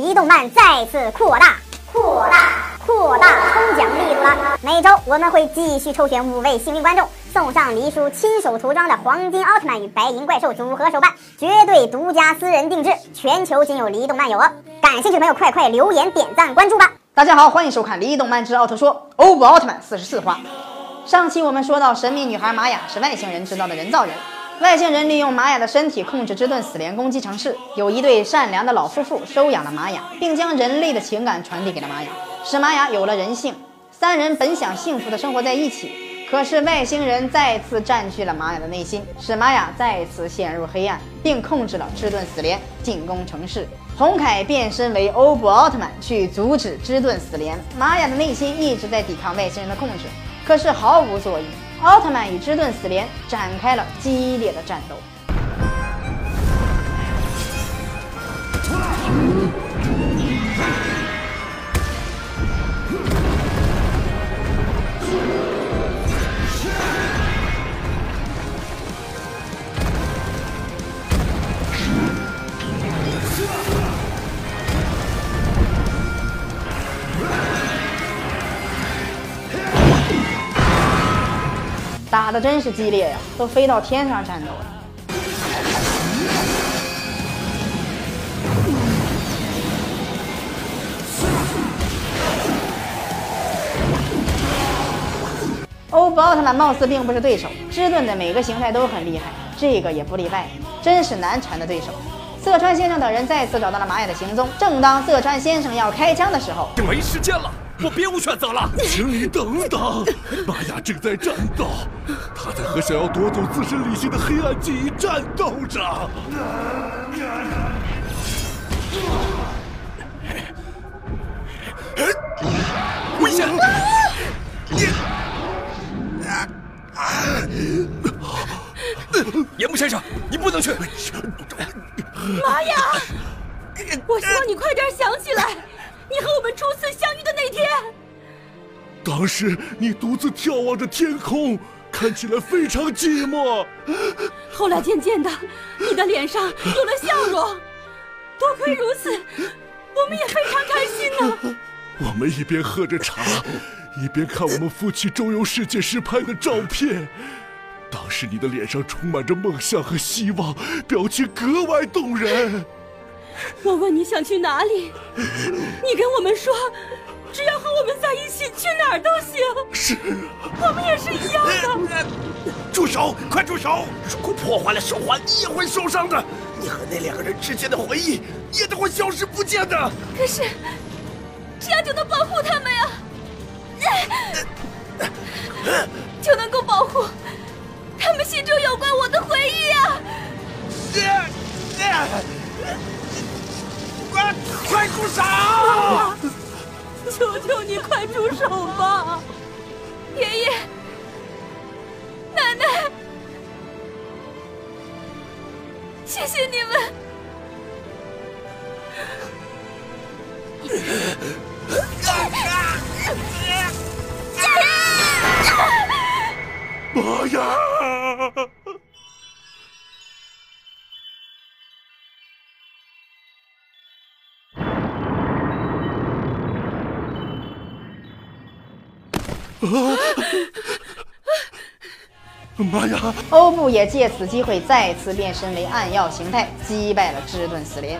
离动漫再次扩大、扩大、扩大抽奖力度了。每周我们会继续抽选五位幸运观众，送上黎叔亲手涂装的黄金奥特曼与白银怪兽组合手办，绝对独家私人定制，全球仅有黎动漫有哦。感兴趣的朋友，快快留言、点赞、关注吧！大家好，欢迎收看《黎动漫之奥特说》欧布奥特曼四十四话。上期我们说到，神秘女孩玛雅是外星人制造的人造人。外星人利用玛雅的身体控制之盾死莲攻击城市。有一对善良的老夫妇收养了玛雅，并将人类的情感传递给了玛雅，使玛雅有了人性。三人本想幸福的生活在一起，可是外星人再次占据了玛雅的内心，使玛雅再次陷入黑暗，并控制了之盾死莲进攻城市。红凯变身为欧布奥特曼去阻止之盾死莲。玛雅的内心一直在抵抗外星人的控制，可是毫无作用。奥特曼与之盾死连展开了激烈的战斗。打的真是激烈呀，都飞到天上战斗了。欧布奥特曼貌似并不是对手，芝顿的每个形态都很厉害，这个也不例外，真是难缠的对手。色川先生等人再次找到了玛雅的行踪，正当色川先生要开枪的时候，没时间了。我别无选择了，请你等等。玛雅正在战斗，他在和想要夺走自身理性的黑暗记忆战斗着。危险！岩木先生，你不能去。玛雅，我希望你快点想起来。你和我们初次当时你独自眺望着天空，看起来非常寂寞。后来渐渐的，你的脸上有了笑容。多亏如此，我们也非常开心呢。我们一边喝着茶，一边看我们夫妻周游世界时拍的照片。当时你的脸上充满着梦想和希望，表情格外动人。我问你想去哪里，你跟我们说，只要和我们在一起，去哪儿都行。是，我们也是一样的。住手！快住手！如果破坏了手环，你也会受伤的。你和那两个人之间的回忆也都会消失不见的。可是，这样就能保护他们呀？就能够保护他们心中有关我的回忆啊！快快住手！求求你快住手吧，爷爷、奶奶，谢谢你们！妈呀！妈呀！欧布也借此机会再次变身为暗耀形态，击败了芝顿死莲。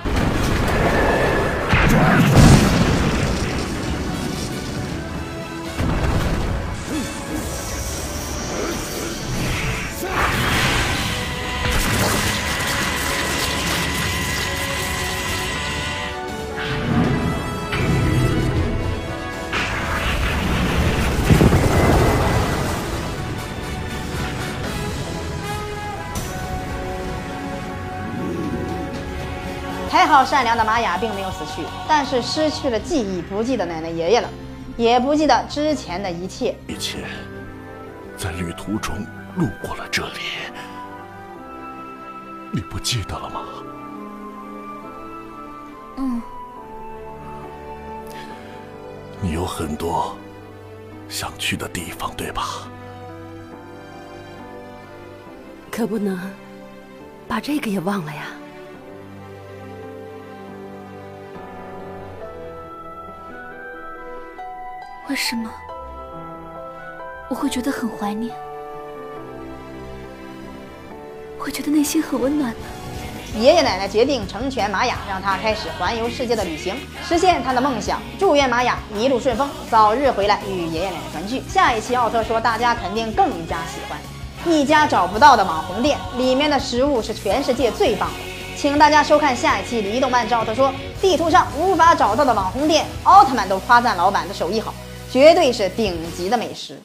还好，善良的玛雅并没有死去，但是失去了记忆，不记得奶奶爷爷了，也不记得之前的一切。一切在旅途中路过了这里，你不记得了吗？嗯。你有很多想去的地方，对吧？可不能把这个也忘了呀。为什么我会觉得很怀念？会觉得内心很温暖呢？爷爷奶奶决定成全玛雅，让她开始环游世界的旅行，实现她的梦想。祝愿玛雅一路顺风，早日回来与爷爷奶奶团聚。下一期奥特说，大家肯定更加喜欢一家找不到的网红店，里面的食物是全世界最棒的。请大家收看下一期《离动漫之奥特说》，地图上无法找到的网红店，奥特曼都夸赞老板的手艺好，绝对是顶级的美食。